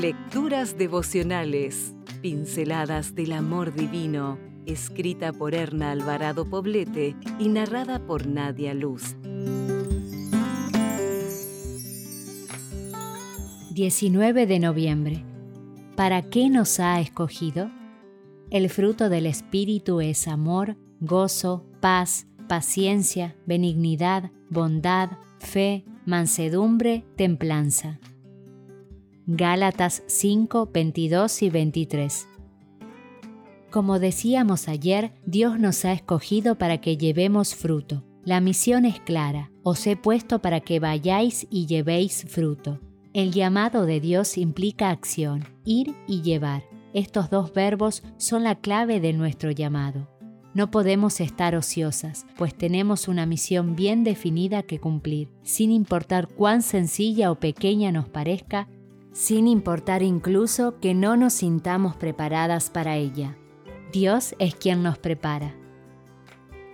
Lecturas devocionales, pinceladas del amor divino, escrita por Erna Alvarado Poblete y narrada por Nadia Luz. 19 de noviembre. ¿Para qué nos ha escogido? El fruto del Espíritu es amor, gozo, paz, paciencia, benignidad, bondad, fe, mansedumbre, templanza. Gálatas 5, 22 y 23. Como decíamos ayer, Dios nos ha escogido para que llevemos fruto. La misión es clara, os he puesto para que vayáis y llevéis fruto. El llamado de Dios implica acción, ir y llevar. Estos dos verbos son la clave de nuestro llamado. No podemos estar ociosas, pues tenemos una misión bien definida que cumplir, sin importar cuán sencilla o pequeña nos parezca, sin importar incluso que no nos sintamos preparadas para ella. Dios es quien nos prepara.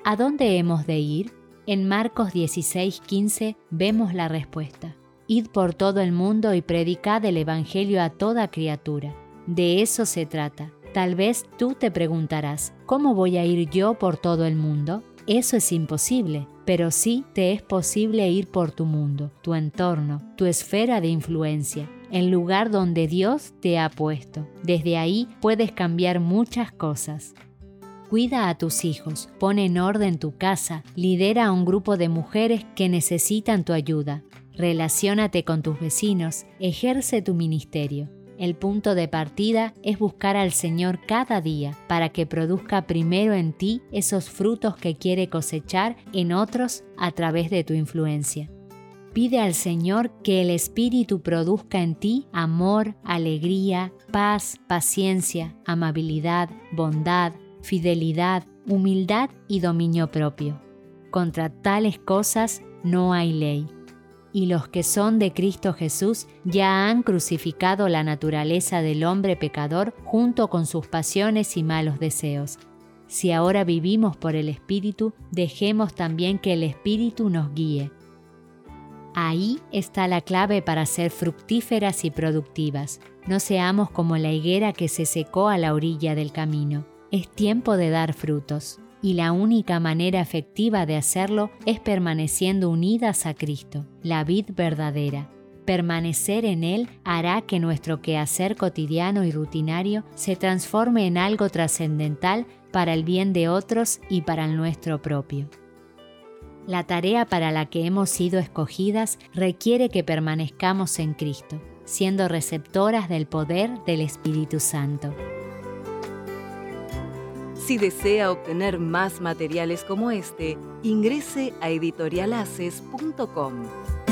¿A dónde hemos de ir? En Marcos 16:15 vemos la respuesta. Id por todo el mundo y predicad el Evangelio a toda criatura. De eso se trata. Tal vez tú te preguntarás, ¿cómo voy a ir yo por todo el mundo? Eso es imposible, pero sí te es posible ir por tu mundo, tu entorno, tu esfera de influencia, el lugar donde Dios te ha puesto. Desde ahí puedes cambiar muchas cosas. Cuida a tus hijos, pon en orden tu casa, lidera a un grupo de mujeres que necesitan tu ayuda, relaciónate con tus vecinos, ejerce tu ministerio. El punto de partida es buscar al Señor cada día para que produzca primero en ti esos frutos que quiere cosechar en otros a través de tu influencia. Pide al Señor que el Espíritu produzca en ti amor, alegría, paz, paciencia, amabilidad, bondad, fidelidad, humildad y dominio propio. Contra tales cosas no hay ley y los que son de Cristo Jesús ya han crucificado la naturaleza del hombre pecador junto con sus pasiones y malos deseos. Si ahora vivimos por el Espíritu, dejemos también que el Espíritu nos guíe. Ahí está la clave para ser fructíferas y productivas. No seamos como la higuera que se secó a la orilla del camino. Es tiempo de dar frutos y la única manera efectiva de hacerlo es permaneciendo unidas a Cristo, la vid verdadera. Permanecer en Él hará que nuestro quehacer cotidiano y rutinario se transforme en algo trascendental para el bien de otros y para el nuestro propio. La tarea para la que hemos sido escogidas requiere que permanezcamos en Cristo, siendo receptoras del poder del Espíritu Santo. Si desea obtener más materiales como este, ingrese a editorialaces.com.